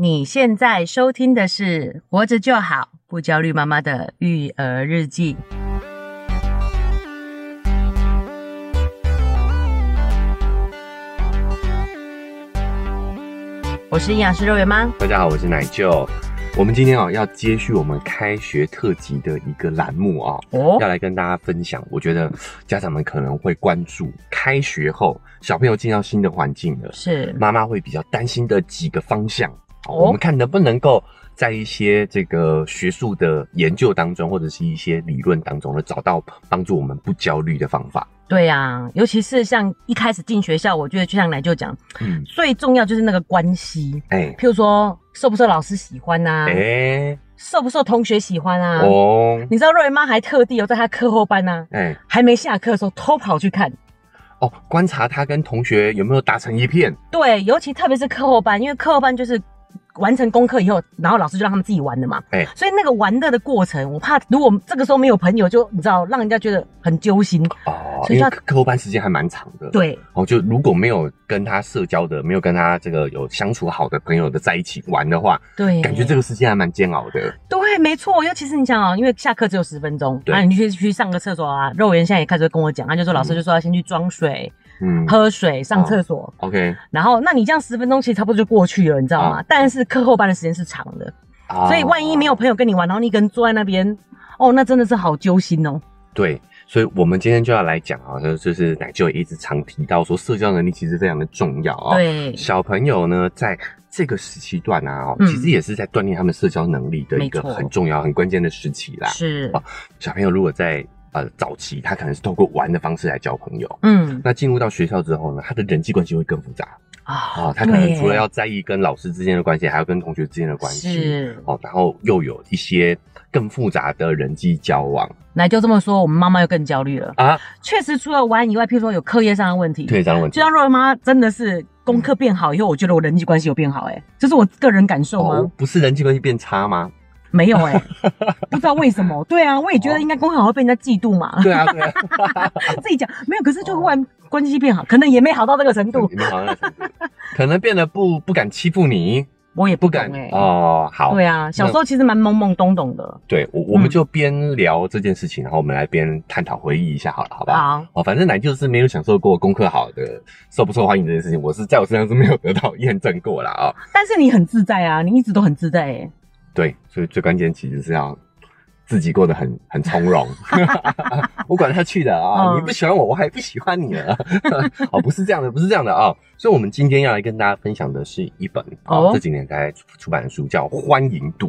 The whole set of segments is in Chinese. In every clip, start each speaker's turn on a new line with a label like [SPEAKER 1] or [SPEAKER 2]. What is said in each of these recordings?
[SPEAKER 1] 你现在收听的是《活着就好不焦虑妈妈的育儿日记》。我是营养师肉圆妈，
[SPEAKER 2] 大家好，我是奶舅。我们今天啊要接续我们开学特辑的一个栏目啊，哦，要来跟大家分享。我觉得家长们可能会关注开学后小朋友进到新的环境了，
[SPEAKER 1] 是妈
[SPEAKER 2] 妈会比较担心的几个方向。我们看能不能够在一些这个学术的研究当中，或者是一些理论当中呢，找到帮助我们不焦虑的方法。
[SPEAKER 1] 对呀、啊，尤其是像一开始进学校，我觉得就像奶就讲，嗯，最重要就是那个关系，哎、欸，譬如说受不受老师喜欢呐、啊，哎、欸，受不受同学喜欢啊？哦，你知道瑞妈还特地有在她课后班呢、啊，哎、欸，还没下课的时候偷跑去看，
[SPEAKER 2] 哦，观察他跟同学有没有打成一片。
[SPEAKER 1] 对，尤其特别是课后班，因为课后班就是。完成功课以后，然后老师就让他们自己玩的嘛。哎、欸，所以那个玩乐的过程，我怕如果这个时候没有朋友，就你知道，让人家觉得很揪心
[SPEAKER 2] 哦。所以课课后班时间还蛮长的。
[SPEAKER 1] 对，
[SPEAKER 2] 哦，就如果没有跟他社交的，没有跟他这个有相处好的朋友的在一起玩的话，
[SPEAKER 1] 对，
[SPEAKER 2] 感觉这个时间还蛮煎熬的。
[SPEAKER 1] 对，没错，尤其是你想啊，因为下课只有十分钟，那你去去上个厕所啊。肉圆现在也开始跟我讲，他就说老师就说要先去装水。嗯嗯，喝水、上厕所、
[SPEAKER 2] 哦，OK。
[SPEAKER 1] 然后，那你这样十分钟其实差不多就过去了，你知道吗？哦、但是课后班的时间是长的，哦、所以万一没有朋友跟你玩，然后你一个人坐在那边，哦，那真的是好揪心哦。
[SPEAKER 2] 对，所以我们今天就要来讲啊，就就是奶舅也一直常提到说，社交能力其实非常的重要啊。
[SPEAKER 1] 对，
[SPEAKER 2] 小朋友呢，在这个时期段啊，其实也是在锻炼他们社交能力的一个很重要、很关键的时期啦。
[SPEAKER 1] 是啊，
[SPEAKER 2] 小朋友如果在呃，早期他可能是透过玩的方式来交朋友，嗯，那进入到学校之后呢，他的人际关系会更复杂啊，他可能除了要在意跟老师之间的关系，还要跟同学之间的关系，是哦，然后又有一些更复杂的人际交往。
[SPEAKER 1] 那就这么说，我们妈妈又更焦虑了啊！确实，除了玩以外，譬如说有课业上的问题，
[SPEAKER 2] 课业上的问题，
[SPEAKER 1] 就像肉圆妈真的是功课变好以后，我觉得我人际关系有变好，哎，这是我个人感受吗？
[SPEAKER 2] 不是人际关系变差吗？
[SPEAKER 1] 没有哎、欸，不知道为什么。对啊，我也觉得应该功课好会被人家嫉妒嘛。
[SPEAKER 2] 对啊，对啊，
[SPEAKER 1] 自己讲没有，可是就忽然关系变好，可能也没好到这个程度。
[SPEAKER 2] 没好到程度，可能变得不不敢欺负你。
[SPEAKER 1] 我也不敢哎、欸。
[SPEAKER 2] 哦，好。
[SPEAKER 1] 对啊，小时候其实蛮懵懵懂懂的。
[SPEAKER 2] 对，我我们就边聊这件事情，然后我们来边探讨回忆一下好了，好不好？好。哦，反正奶就是没有享受过功课好的受不受欢迎这件事情，我是在我身上是没有得到 验证过啦。啊、哦。
[SPEAKER 1] 但是你很自在啊，你一直都很自在哎、欸。
[SPEAKER 2] 对，所以最关键其实是要自己过得很很从容，我管他去的啊！你不喜欢我，我还不喜欢你了。哦，不是这样的，不是这样的啊！所以，我们今天要来跟大家分享的是一本哦这几年才出版的书，叫《欢迎度》。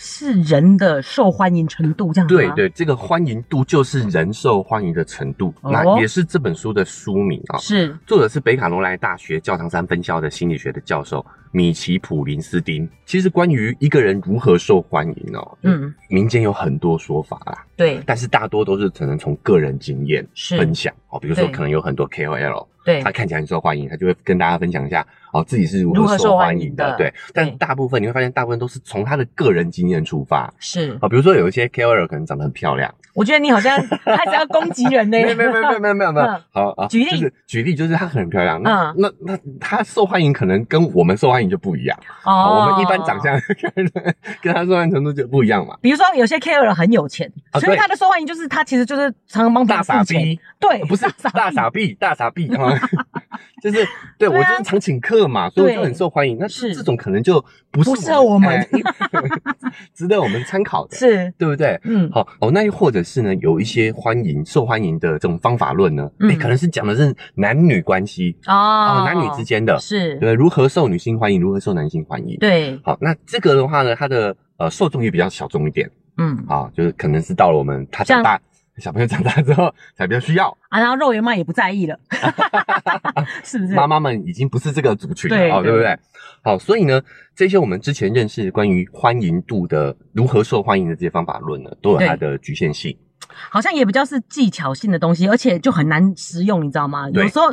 [SPEAKER 1] 是人的受欢迎程度这样？
[SPEAKER 2] 对对，这个欢迎度就是人受欢迎的程度，哦、那也是这本书的书名啊。是，作者是北卡罗来纳大学教堂山分校的心理学的教授米奇普林斯丁。其实关于一个人如何受欢迎哦，嗯，民间有很多说法啦。对，但是大多都是可能从个人经验分享哦，比如说可能有很多 KOL。对，他看起来很受欢迎，他就会跟大家分享一下哦，自己是如何受欢迎的。对，但大部分你会发现，大部分都是从他的个人经验出发。是啊、哦，比如说有一些 KOL 可能长得很漂亮。
[SPEAKER 1] 我觉得你好像 开始要攻击人呢。
[SPEAKER 2] 没有没有没有没有没有没有。好啊，举例就是举例就是他很漂亮，那那那他受欢迎可能跟我们受欢迎就不一样哦。我们一般长相 跟跟她受欢迎程度就不一样嘛。
[SPEAKER 1] 比如说有些 KOL 很有钱，所以他的受欢迎就是他其实就是常常帮大傻逼。对，
[SPEAKER 2] 不是大傻逼，大傻逼啊，就是对我就是常请客嘛，所以我就很受欢迎。那是。这种可能就不适合我们，值得我们参考的，是。对不对？嗯，好哦，那又或者。是呢，有一些欢迎、受欢迎的这种方法论呢，哎、嗯。欸，可能是讲的是男女关系。哦，男女之间的，是。对如何受女性欢迎，如何受男性欢迎。对，好，那这个的话呢，它的呃受众也比较小众一点，嗯，啊，就是可能是到了我们他长大，小朋友长大之后才比较需要
[SPEAKER 1] 啊，然后肉圆妈也不在意了，是不是？
[SPEAKER 2] 妈妈们已经不是这个族群了，对，对，对不对？好，所以呢，这些我们之前认识关于欢迎度的如何受欢迎的这些方法论呢，都有它的局限性。
[SPEAKER 1] 好像也比较是技巧性的东西，而且就很难实用，你知道吗？有时候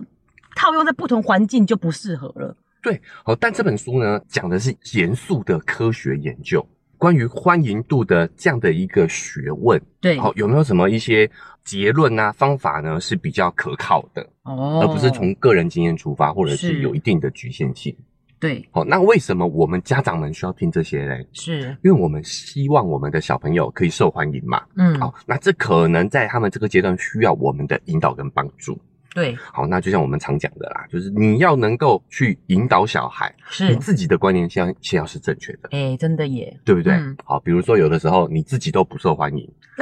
[SPEAKER 1] 套用在不同环境就不适合了。
[SPEAKER 2] 对，好，但这本书呢，讲的是严肃的科学研究，关于欢迎度的这样的一个学问。对，好，有没有什么一些结论啊、方法呢，是比较可靠的？哦，而不是从个人经验出发，或者是有一定的局限性。
[SPEAKER 1] 对，
[SPEAKER 2] 好，那为什么我们家长们需要听这些嘞？
[SPEAKER 1] 是
[SPEAKER 2] 因为我们希望我们的小朋友可以受欢迎嘛。嗯，好，那这可能在他们这个阶段需要我们的引导跟帮助。
[SPEAKER 1] 对，
[SPEAKER 2] 好，那就像我们常讲的啦，就是你要能够去引导小孩，是你自己的观念先先要是正确的。
[SPEAKER 1] 哎、欸，真的耶，
[SPEAKER 2] 对不对？嗯、好，比如说有的时候你自己都不受欢迎，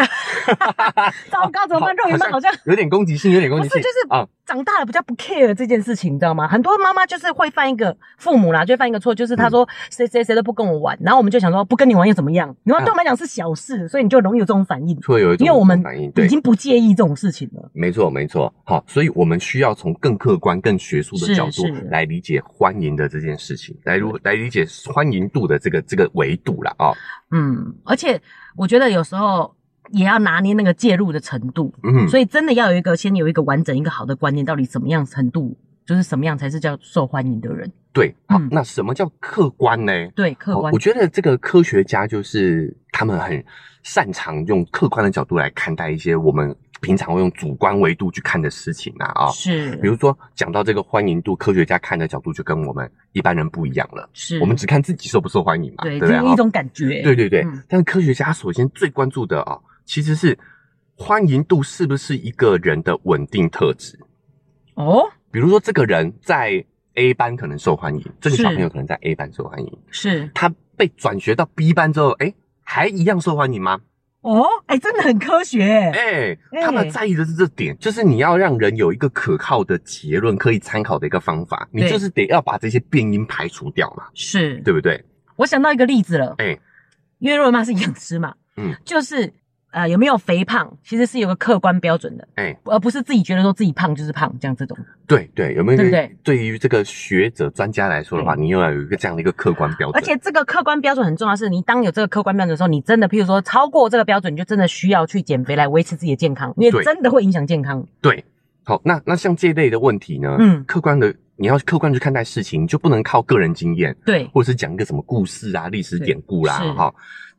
[SPEAKER 1] 糟糕，怎么办？肉圆妈好像
[SPEAKER 2] 有点攻击性，有点攻击性，
[SPEAKER 1] 不是就是啊。长大了比较不 care 这件事情，你知道吗？很多妈妈就是会犯一个父母啦，就会犯一个错，就是他说谁谁谁都不跟我玩，然后我们就想说不跟你玩又怎么样？你说对我们来讲是小事，所以你就容易有这种反应，
[SPEAKER 2] 会有一种反应，
[SPEAKER 1] 因为我们已经不介意这种事情了。
[SPEAKER 2] 没错，没错。好，所以我们需要从更客观、更学术的角度来理解欢迎的这件事情，来如来理解欢迎度的这个这个维度了。啊。
[SPEAKER 1] 嗯，而且我觉得有时候。也要拿捏那个介入的程度，嗯，所以真的要有一个先有一个完整一个好的观念，到底什么样程度就是什么样才是叫受欢迎的人？
[SPEAKER 2] 对，好，嗯、那什么叫客观呢？
[SPEAKER 1] 对，客观。
[SPEAKER 2] 我觉得这个科学家就是他们很擅长用客观的角度来看待一些我们平常会用主观维度去看的事情啊啊，
[SPEAKER 1] 是。
[SPEAKER 2] 比如说讲到这个欢迎度，科学家看的角度就跟我们一般人不一样了，
[SPEAKER 1] 是
[SPEAKER 2] 我们只看自己受不受欢迎嘛，
[SPEAKER 1] 对，
[SPEAKER 2] 对不对？
[SPEAKER 1] 一种感觉，
[SPEAKER 2] 对对对。嗯、但是科学家首先最关注的啊。其实是欢迎度是不是一个人的稳定特质
[SPEAKER 1] 哦？
[SPEAKER 2] 比如说，这个人在 A 班可能受欢迎，这个小朋友可能在 A 班受欢迎，
[SPEAKER 1] 是。
[SPEAKER 2] 他被转学到 B 班之后，哎，还一样受欢迎吗？
[SPEAKER 1] 哦，哎，真的很科学，
[SPEAKER 2] 哎，他们在意的是这点，就是你要让人有一个可靠的结论可以参考的一个方法，你就是得要把这些变音排除掉嘛，
[SPEAKER 1] 是。
[SPEAKER 2] 对不对？
[SPEAKER 1] 我想到一个例子了，哎，因为肉圆妈是营养师嘛，嗯，就是。呃，有没有肥胖，其实是有个客观标准的，哎、欸，而不是自己觉得说自己胖就是胖这样这种。
[SPEAKER 2] 对对，有没有？对不对？对于这个学者专家来说的话，你又要有一个这样的一个客观标准。
[SPEAKER 1] 而且这个客观标准很重要，是你当有这个客观标准的时候，你真的，譬如说超过这个标准，你就真的需要去减肥来维持自己的健康，因为真的会影响健康。
[SPEAKER 2] 对，好，那那像这一类的问题呢，嗯，客观的你要客观去看待事情，就不能靠个人经验，
[SPEAKER 1] 对，
[SPEAKER 2] 或者是讲一个什么故事啊、历史典故啦，哈。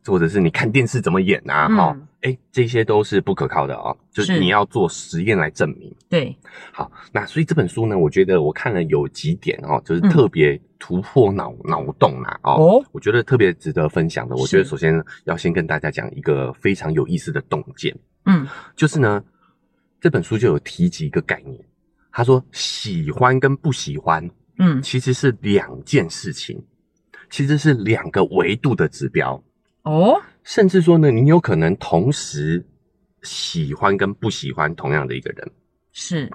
[SPEAKER 2] 或者是你看电视怎么演啊？哈、嗯，哎、欸，这些都是不可靠的哦。就是你要做实验来证明。
[SPEAKER 1] 对，
[SPEAKER 2] 好，那所以这本书呢，我觉得我看了有几点哦，就是特别突破脑脑、嗯、洞啊。哦，我觉得特别值得分享的。我觉得首先要先跟大家讲一个非常有意思的洞见。嗯，就是呢，这本书就有提及一个概念，他说喜欢跟不喜欢，嗯，其实是两件事情，其实是两个维度的指标。
[SPEAKER 1] 哦，
[SPEAKER 2] 甚至说呢，你有可能同时喜欢跟不喜欢同样的一个人，
[SPEAKER 1] 是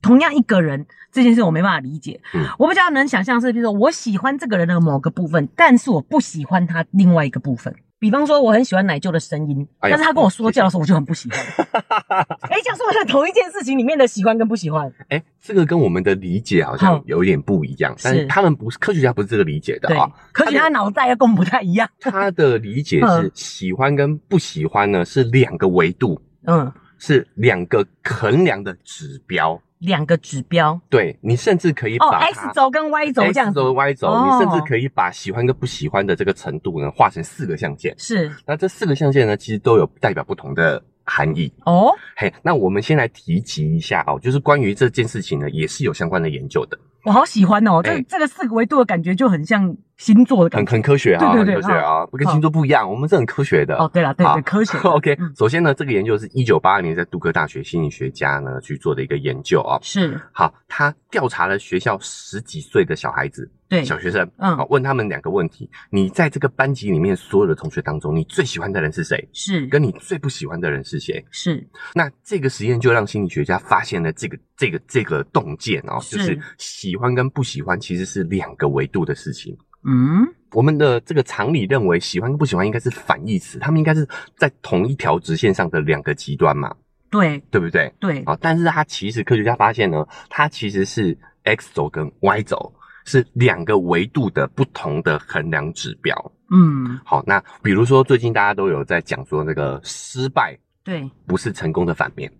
[SPEAKER 1] 同样一个人这件事我没办法理解。嗯，我比较能想象是，比如说我喜欢这个人的某个部分，但是我不喜欢他另外一个部分。比方说，我很喜欢奶舅的声音，但是他跟我说教的时候，我就很不喜欢。哎，讲说在同一件事情里面的喜欢跟不喜欢，
[SPEAKER 2] 哎，这个跟我们的理解好像有一点不一样。但是他们不是科学家，不是这个理解的啊。
[SPEAKER 1] 科学家脑袋要跟我们不太一样。
[SPEAKER 2] 他的理解是喜欢跟不喜欢呢，是两个维度，嗯，是两个衡量的指标。
[SPEAKER 1] 两个指标，
[SPEAKER 2] 对，你甚至可以把
[SPEAKER 1] X 轴跟 Y 轴这样
[SPEAKER 2] ，X 轴 Y 轴，你甚至可以把喜欢跟不喜欢的这个程度呢，画成四个象限。
[SPEAKER 1] 是，
[SPEAKER 2] 那这四个象限呢，其实都有代表不同的含义。哦，嘿，那我们先来提及一下哦，就是关于这件事情呢，也是有相关的研究的。
[SPEAKER 1] 我好喜欢哦，这这个四个维度的感觉就很像星座的感觉，
[SPEAKER 2] 很很科学啊，对对对，科学啊，不跟星座不一样，我们是很科学的。
[SPEAKER 1] 哦，对了，对对，科学。
[SPEAKER 2] OK，首先呢，这个研究是一九八二年在杜克大学心理学家呢去做的一个研究啊。
[SPEAKER 1] 是。
[SPEAKER 2] 好，他调查了学校十几岁的小孩子，对，小学生，嗯，好，问他们两个问题：你在这个班级里面所有的同学当中，你最喜欢的人是谁？
[SPEAKER 1] 是。
[SPEAKER 2] 跟你最不喜欢的人是谁？
[SPEAKER 1] 是。
[SPEAKER 2] 那这个实验就让心理学家发现了这个这个这个洞见哦，就是喜。喜欢跟不喜欢其实是两个维度的事情。嗯，我们的这个常理认为，喜欢跟不喜欢应该是反义词，他们应该是在同一条直线上的两个极端嘛？
[SPEAKER 1] 对，
[SPEAKER 2] 对不对？
[SPEAKER 1] 对。
[SPEAKER 2] 啊，但是它其实科学家发现呢，它其实是 X 轴跟 Y 轴是两个维度的不同的衡量指标。嗯，好，那比如说最近大家都有在讲说那个失败，
[SPEAKER 1] 对，
[SPEAKER 2] 不是成功的反面。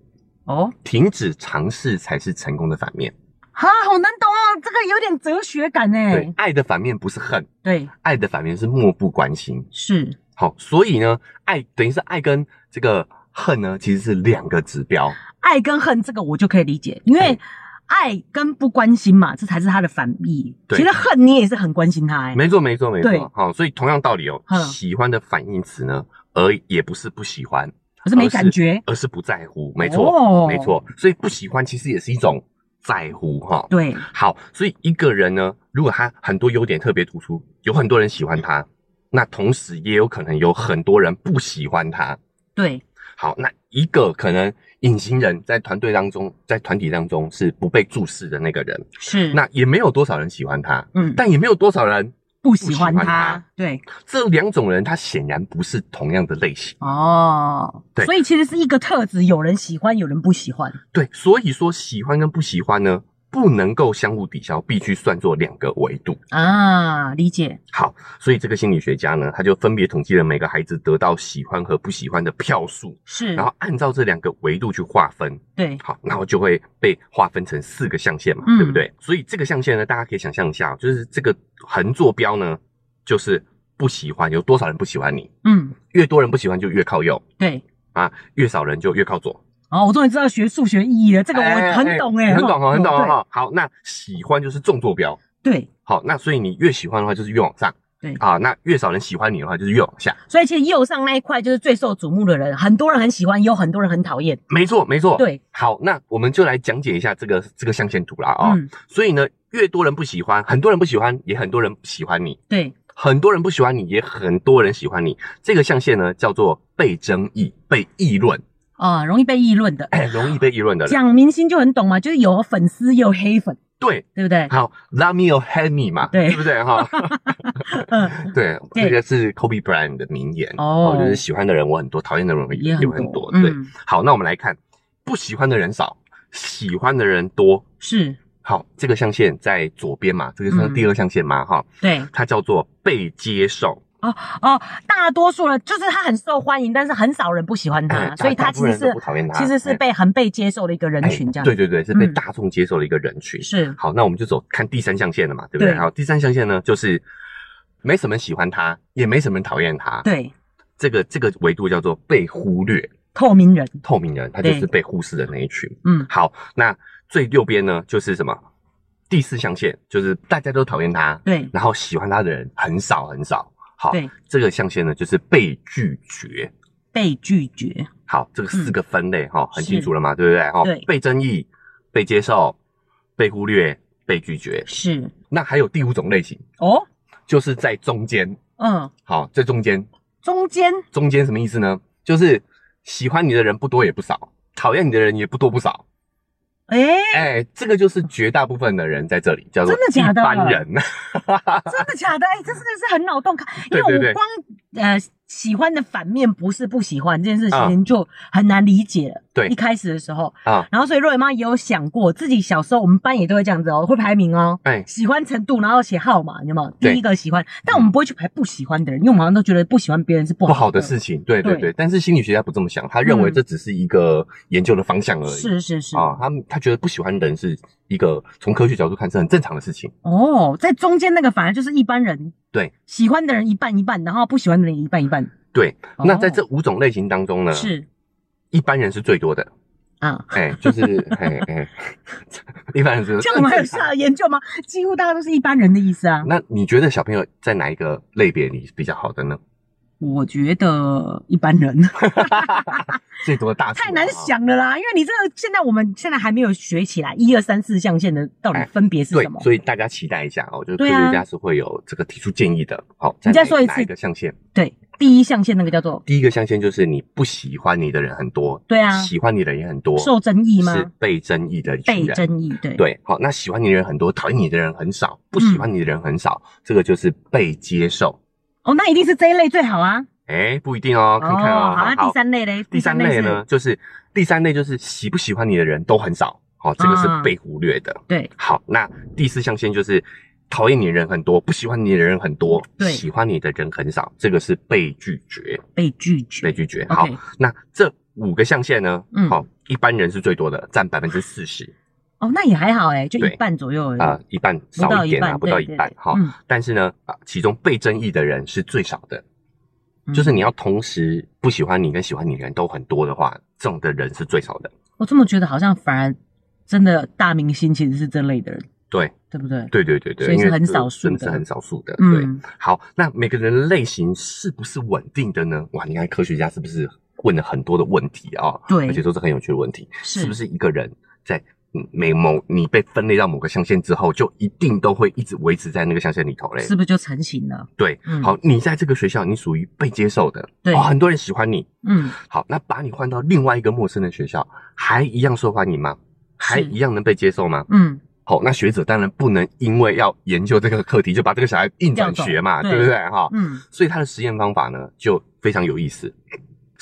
[SPEAKER 1] 哦，
[SPEAKER 2] 停止尝试才是成功的反面。
[SPEAKER 1] 哈，好难懂哦，这个有点哲学感诶。
[SPEAKER 2] 对，爱的反面不是恨，
[SPEAKER 1] 对，
[SPEAKER 2] 爱的反面是漠不关心。
[SPEAKER 1] 是，
[SPEAKER 2] 好，所以呢，爱等于是爱跟这个恨呢，其实是两个指标。
[SPEAKER 1] 爱跟恨这个我就可以理解，因为爱跟不关心嘛，这才是他的反义。对，其实恨你也是很关心他、欸，哎，
[SPEAKER 2] 没错，没错，没错。好，所以同样道理哦，喜欢的反义词呢，而也不是不喜欢，
[SPEAKER 1] 而是没感觉，
[SPEAKER 2] 而是不在乎。没错，哦、没错。所以不喜欢其实也是一种在乎哈。
[SPEAKER 1] 对，
[SPEAKER 2] 好，所以一个人呢，如果他很多优点特别突出，有很多人喜欢他，那同时也有可能有很多人不喜欢他。
[SPEAKER 1] 对。
[SPEAKER 2] 好，那一个可能隐形人在团队当中，在团体当中是不被注视的那个人，
[SPEAKER 1] 是
[SPEAKER 2] 那也没有多少人喜欢他，嗯，但也没有多少人
[SPEAKER 1] 不喜欢他，对，
[SPEAKER 2] 这两种人他显然不是同样的类型。
[SPEAKER 1] 哦，对，所以其实是一个特质，有人喜欢，有人不喜欢，
[SPEAKER 2] 对，所以说喜欢跟不喜欢呢，不能够相互抵消，必须算作两个维度。
[SPEAKER 1] 啊，理解。
[SPEAKER 2] 好，所以这个心理学家呢，他就分别统计了每个孩子得到喜欢和不喜欢的票数，是，然后按照这两个维度去划分，
[SPEAKER 1] 对，
[SPEAKER 2] 好，然后就会被划分成四个象限嘛，嗯、对不对？所以这个象限呢，大家可以想象一下，就是这个横坐标呢，就是不喜欢，有多少人不喜欢你，嗯，越多人不喜欢就越靠右，
[SPEAKER 1] 对，
[SPEAKER 2] 啊，越少人就越靠左。
[SPEAKER 1] 哦，我终于知道学数学意义了，这个我很懂哎、欸欸欸，
[SPEAKER 2] 很懂哈，很懂哈。好，那喜欢就是纵坐标，
[SPEAKER 1] 对。
[SPEAKER 2] 好，那所以你越喜欢的话，就是越往上，对。啊，那越少人喜欢你的话，就是越往下。
[SPEAKER 1] 所以其实右上那一块就是最受瞩目的人，很多人很喜欢，也有很多人很讨厌。
[SPEAKER 2] 没错，没错。
[SPEAKER 1] 对。
[SPEAKER 2] 好，那我们就来讲解一下这个这个象限图啦啊。嗯。所以呢，越多人不喜欢，很多人不喜欢，也很多人喜欢你。
[SPEAKER 1] 对。
[SPEAKER 2] 很多人不喜欢你，也很多人喜欢你。这个象限呢，叫做被争议、被议论。
[SPEAKER 1] 啊，容易被议论的，
[SPEAKER 2] 容易被议论的。
[SPEAKER 1] 讲明星就很懂嘛，就是有粉丝也有黑粉，
[SPEAKER 2] 对，
[SPEAKER 1] 对不对？
[SPEAKER 2] 好，Love me or hate me 嘛，对，对不对？哈，对，这个是 Kobe Bryant 的名言。哦，就是喜欢的人我很多，讨厌的人也有很多。对，好，那我们来看，不喜欢的人少，喜欢的人多，
[SPEAKER 1] 是。
[SPEAKER 2] 好，这个象限在左边嘛，这个是第二象限嘛，哈，对，它叫做被接受。
[SPEAKER 1] 哦哦，大多数人就是他很受欢迎，但是很少人不喜欢他，欸、所以他其实是其实是被很被接受的一个人群，这样、欸。
[SPEAKER 2] 对对对，是被大众接受的一个人群。嗯、是。好，那我们就走看第三象限了嘛，对不对？对好，第三象限呢，就是没什么人喜欢他，也没什么人讨厌他。对。这个这个维度叫做被忽略，
[SPEAKER 1] 透明人，
[SPEAKER 2] 透明人，他就是被忽视的那一群。嗯。好，那最右边呢，就是什么？第四象限就是大家都讨厌他，对，然后喜欢他的人很少很少。好，这个象限呢，就是被拒绝，
[SPEAKER 1] 被拒绝。
[SPEAKER 2] 好，这个四个分类哈，很清楚了嘛，对不对？哈，对，被争议、被接受、被忽略、被拒绝。是。那还有第五种类型哦，就是在中间。嗯，好，在中间。
[SPEAKER 1] 中间。
[SPEAKER 2] 中间什么意思呢？就是喜欢你的人不多也不少，讨厌你的人也不多不少。哎哎、这个就是绝大部分的人在这里，叫做一般人。真的假的？
[SPEAKER 1] 真的假的？哎、欸，这真的是很脑洞开，因为我光呃。喜欢的反面不是不喜欢这件事情就很难理解了。对，一开始的时候。啊，然后所以若伟妈也有想过，自己小时候我们班也都会这样子哦，会排名哦，哎，喜欢程度，然后写号码，有没有？第一个喜欢，但我们不会去排不喜欢的人，因为我们好像都觉得不喜欢别人是不好
[SPEAKER 2] 不好的事情。对对对，但是心理学家不这么想，他认为这只是一个研究的方向而已。是是是。啊，他他觉得不喜欢的人是一个从科学角度看是很正常的事情。
[SPEAKER 1] 哦，在中间那个反而就是一般人。对，喜欢的人一半一半，然后不喜欢的人一半一半。
[SPEAKER 2] 对，那在这五种类型当中呢，是一般人是最多的啊，哎，就是 哎哎，一般人是。
[SPEAKER 1] 像我们还有下研究吗？几乎大家都是一般人的意思啊。
[SPEAKER 2] 那你觉得小朋友在哪一个类别里比较好的呢？
[SPEAKER 1] 我觉得一般人
[SPEAKER 2] 最多的大
[SPEAKER 1] 太难想了啦，因为你这个现在我们现在还没有学起来一二三四象限的到底分别是什么，
[SPEAKER 2] 所以大家期待一下哦，就是科学家是会有这个提出建议的。好，
[SPEAKER 1] 你再说一次
[SPEAKER 2] 哪一个象限？
[SPEAKER 1] 对，第一象限那个叫做
[SPEAKER 2] 第一个象限，就是你不喜欢你的人很多，对啊，喜欢你的人也很多，
[SPEAKER 1] 受争议吗？
[SPEAKER 2] 是被争议的
[SPEAKER 1] 被争议，对
[SPEAKER 2] 对。好，那喜欢你的人很多，讨厌你的人很少，不喜欢你的人很少，这个就是被接受。
[SPEAKER 1] 哦，那一定是这一类最好啊。
[SPEAKER 2] 哎，不一定哦，看看哦。
[SPEAKER 1] 好，那第三类嘞？
[SPEAKER 2] 第三类呢，就是第三类就是喜不喜欢你的人都很少，好，这个是被忽略的。对，好，那第四象限就是讨厌你的人很多，不喜欢你的人很多，喜欢你的人很少，这个是被拒绝。
[SPEAKER 1] 被拒绝，
[SPEAKER 2] 被拒绝。好，那这五个象限呢？嗯，好，一般人是最多的，占百分之四十。
[SPEAKER 1] 哦，那也还好哎，就一半左右
[SPEAKER 2] 啊，一半少一点啊，不到一半。好，但是呢，啊，其中被争议的人是最少的。就是你要同时不喜欢你跟喜欢你的人都很多的话，这种的人是最少的。
[SPEAKER 1] 我这么觉得，好像反而真的大明星其实是这类的人。
[SPEAKER 2] 对，
[SPEAKER 1] 对不对？
[SPEAKER 2] 对对对对，
[SPEAKER 1] 所以是很少数的，
[SPEAKER 2] 真的是很少数的。对，好，那每个人的类型是不是稳定的呢？哇，你看科学家是不是问了很多的问题啊？
[SPEAKER 1] 对，
[SPEAKER 2] 而且都是很有趣的问题。是不是一个人在每某你被分类到某个象限之后，就一定都会一直维持在那个象限里头嘞？
[SPEAKER 1] 是不是就成型了？
[SPEAKER 2] 对，好，你在这个学校，你属于被接受的，对，很多人喜欢你。嗯，好，那把你换到另外一个陌生的学校，还一样受欢迎吗？还一样能被接受吗？嗯。好，那学者当然不能因为要研究这个课题，就把这个小孩硬转学嘛，对不对？哈，嗯，所以他的实验方法呢，就非常有意思。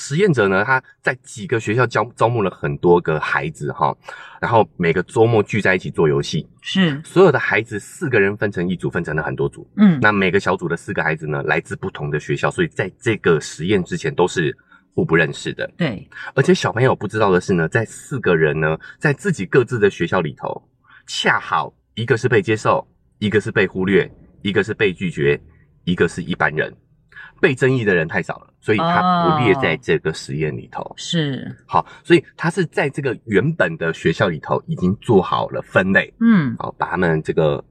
[SPEAKER 2] 实验者呢，他在几个学校招招募了很多个孩子，哈，然后每个周末聚在一起做游戏，是所有的孩子四个人分成一组，分成了很多组，嗯，那每个小组的四个孩子呢，来自不同的学校，所以在这个实验之前都是互不认识的，对。而且小朋友不知道的是呢，在四个人呢，在自己各自的学校里头。恰好一个是被接受，一个是被忽略，一个是被拒绝，一个是一般人。被争议的人太少了，所以他不列在这个实验里头。哦、是好，所以他是在这个原本的学校里头已经做好了分类。嗯，好，把他们这个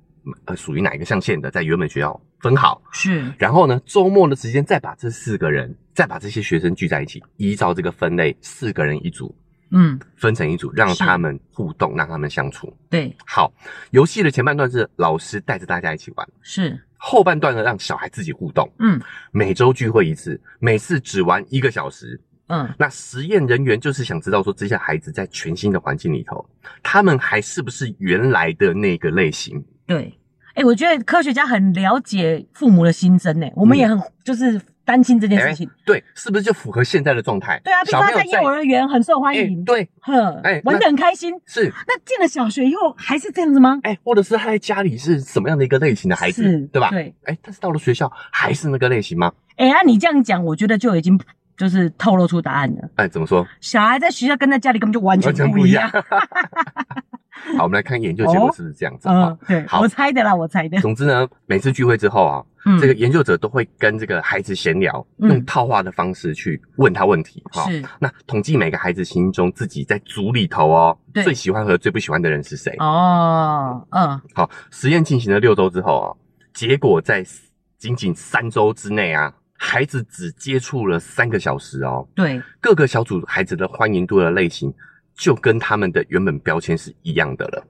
[SPEAKER 2] 呃属于哪一个象限的，在原本学校分好。是，然后呢，周末的时间再把这四个人，再把这些学生聚在一起，依照这个分类，四个人一组。嗯，分成一组，让他们互动，让他们相处。对，好，游戏的前半段是老师带着大家一起玩，是后半段呢，让小孩自己互动。嗯，每周聚会一次，每次只玩一个小时。嗯，那实验人员就是想知道说，这些孩子在全新的环境里头，他们还是不是原来的那个类型？对，哎、欸，我觉得科学家很了解父母的心声，哎，我们也很就是。担心这件事情、欸，对，是不是就符合现在的状态？对啊，比如说他在幼儿园很受欢迎，欸、对，哼，哎，玩的很开心。是，那进了小学以后还是这样子吗？哎、欸，或者是他在家里是什么样的一个类型的孩子，是对吧？对，哎、欸，但是到了学校还是那个类型吗？哎、那，啊，你这样讲，我觉得就已经就是透露出答案的。哎、欸，怎么说？小孩在学校跟在家里根本就完全不一样。好，我们来看研究结果是不是这样子啊、哦？对，好，我猜的啦，我猜的。总之呢，每次聚会之后啊，嗯、这个研究者都会跟这个孩子闲聊，嗯、用套话的方式去问他问题。是，那统计每个孩子心中自己在组里头哦，最喜欢和最不喜欢的人是谁？哦，嗯。好，实验进行了六周之后啊，结果在仅仅三周之内啊，孩子只接触了三个小时哦。对，各个小组孩子的欢迎度的类型。就跟他们的原本标签是一样的了，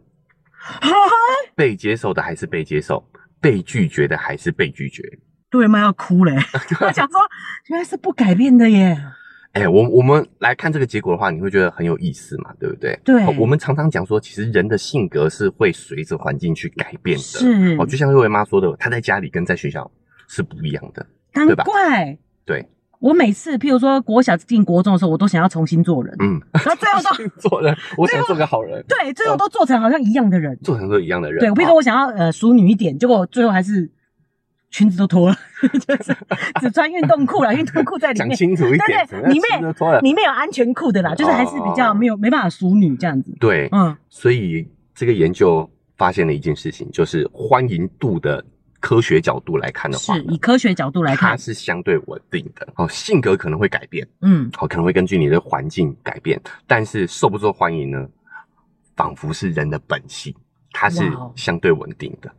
[SPEAKER 2] 被接受的还是被接受，被拒绝的还是被拒绝。对妈？要哭嘞！我想说，原来是不改变的耶。哎、欸，我我们来看这个结果的话，你会觉得很有意思嘛？对不对？对。我们常常讲说，其实人的性格是会随着环境去改变的。是。哦，就像瑞维妈说的，她在家里跟在学校是不一样的？难怪。对。我每次，譬如说国小进国中的时候，我都想要重新做人，嗯，然后最后都 做人，我想做个好人，对，最后都做成好像一样的人，做成都一样的人。对，我譬如说我想要呃淑女一点，结果最后还是裙子都脱了，就是 只穿运动裤了，运动裤在里面。讲清楚一点，对对，里面里面有安全裤的啦，就是还是比较没有没办法淑女这样子。对，嗯，所以这个研究发现了一件事情，就是欢迎度的。科学角度来看的话，是以科学角度来看，它是相对稳定的。哦，性格可能会改变，嗯，好，可能会根据你的环境改变，但是受不受欢迎呢？仿佛是人的本性，它是相对稳定的。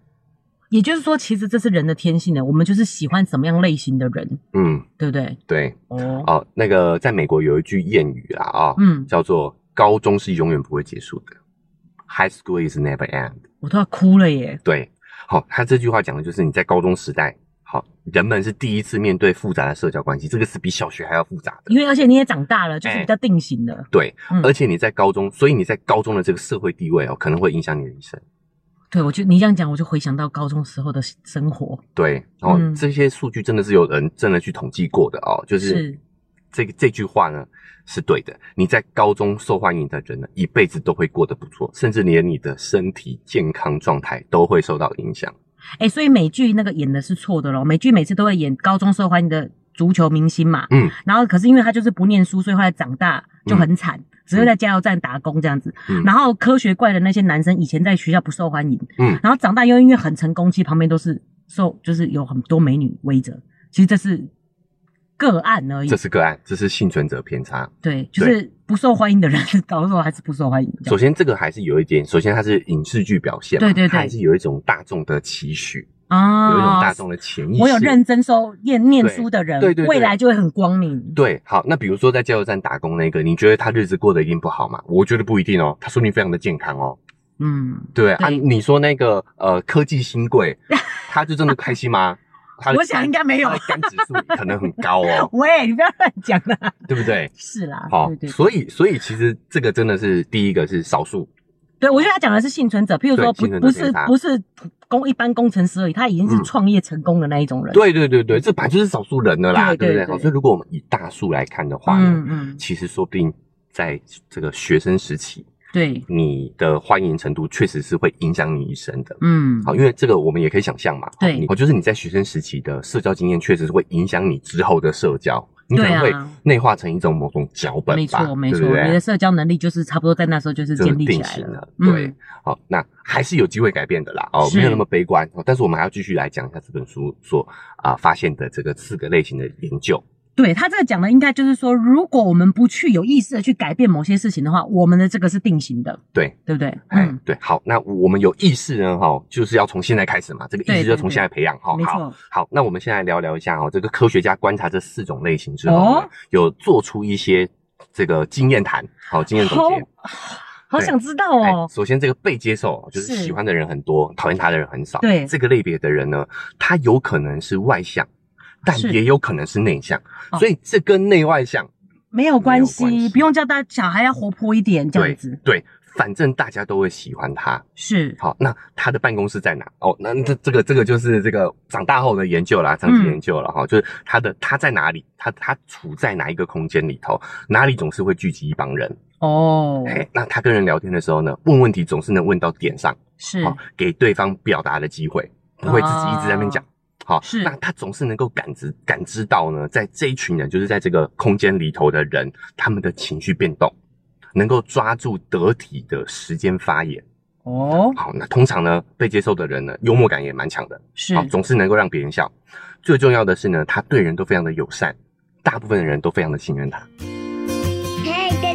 [SPEAKER 2] 也就是说，其实这是人的天性的，我们就是喜欢什么样类型的人，嗯，对不对？对，哦，哦，那个在美国有一句谚语啦，啊，嗯，叫做“高中是永远不会结束的 ”，High school is never end。我都要哭了耶。对。好，他这句话讲的就是你在高中时代，好，人们是第一次面对复杂的社交关系，这个是比小学还要复杂的。因为而且你也长大了，就是比较定型的。欸、对，嗯、而且你在高中，所以你在高中的这个社会地位哦，可能会影响你的一生。对，我就你这样讲，我就回想到高中时候的生活。对，然后这些数据真的是有人真的去统计过的哦，就是。是这个这句话呢是对的。你在高中受欢迎的人呢，一辈子都会过得不错，甚至连你的身体健康状态都会受到影响。哎、欸，所以美剧那个演的是错的咯。美剧每次都会演高中受欢迎的足球明星嘛，嗯，然后可是因为他就是不念书，所以后来长大就很惨，嗯、只会在加油站打工这样子。嗯、然后科学怪的那些男生以前在学校不受欢迎，嗯，然后长大又因为很成功，其实旁边都是受，就是有很多美女围着。其实这是。
[SPEAKER 1] 个案而已。
[SPEAKER 2] 这是个案，这是幸存者偏差。
[SPEAKER 1] 对，就是不受欢迎的人，搞的时候还是不受欢迎。
[SPEAKER 2] 首先，这个还是有一点，首先它是影视剧表现嘛，对对对，它还是有一种大众的期许。啊，有一种大众的潜意识。
[SPEAKER 1] 我有认真收念念书的人，对对，未来就会很光明。
[SPEAKER 2] 对，好，那比如说在加油站打工那个，你觉得他日子过得一定不好吗？我觉得不一定哦，他说你非常的健康哦。嗯，对啊，你说那个呃科技新贵，他就真的开心吗？
[SPEAKER 1] 我想应该没有，
[SPEAKER 2] 肝指数可能很高哦。
[SPEAKER 1] 喂，你不要乱讲了，
[SPEAKER 2] 对不对？
[SPEAKER 1] 是啦，
[SPEAKER 2] 好，所以所以其实这个真的是第一个是少数。
[SPEAKER 1] 对，我觉得他讲的是幸存者，譬如说不不是不是工一般工程师而已，他已经是创业成功的那一种人。
[SPEAKER 2] 对对对对，这本来就是少数人的啦，对不对？所以如果我们以大数来看的话呢，嗯嗯，其实说不定在这个学生时期，对你的欢迎程度确实是会影响你一生的。嗯，好，因为这个我们也可以想象嘛，对，哦，就是你在学生时期的社交经验确实是会影响你之后的社交。你可能会内化成一种某种脚本吧，没错没错，
[SPEAKER 1] 你的社交能力就是差不多在那时候就是建立起来了。
[SPEAKER 2] 对，好，那还是有机会改变的啦，哦，没有那么悲观。但是我们还要继续来讲一下这本书所啊发现的这个四个类型的研究。
[SPEAKER 1] 对，他这个讲的应该就是说，如果我们不去有意识的去改变某些事情的话，我们的这个是定型的，
[SPEAKER 2] 对
[SPEAKER 1] 对不对？
[SPEAKER 2] 嗯，对。好，那我们有意识呢，哈，就是要从现在开始嘛，这个意识就从现在培养，哈。好。好，那我们现在聊聊一下哦，这个科学家观察这四种类型之后呢，有做出一些这个经验谈，好，经验总结。
[SPEAKER 1] 好想知道哦。
[SPEAKER 2] 首先，这个被接受就是喜欢的人很多，讨厌他的人很少。对，这个类别的人呢，他有可能是外向。但也有可能是内向，所以这跟内外向
[SPEAKER 1] 没有关系，不用叫大小孩要活泼一点这样子。
[SPEAKER 2] 对，反正大家都会喜欢他。
[SPEAKER 1] 是，
[SPEAKER 2] 好，那他的办公室在哪？哦，那这这个这个就是这个长大后的研究啦，长期研究了哈，就是他的他在哪里，他他处在哪一个空间里头，哪里总是会聚集一帮人。哦，哎，那他跟人聊天的时候呢，问问题总是能问到点上，是，好，给对方表达的机会，不会自己一直在那边讲。好，是，那他总是能够感知感知到呢，在这一群人，就是在这个空间里头的人，他们的情绪变动，能够抓住得体的时间发言。哦，好，那通常呢，被接受的人呢，幽默感也蛮强的，是，好，总是能够让别人笑。最重要的是呢，他对人都非常的友善，大部分的人都非常的信任他。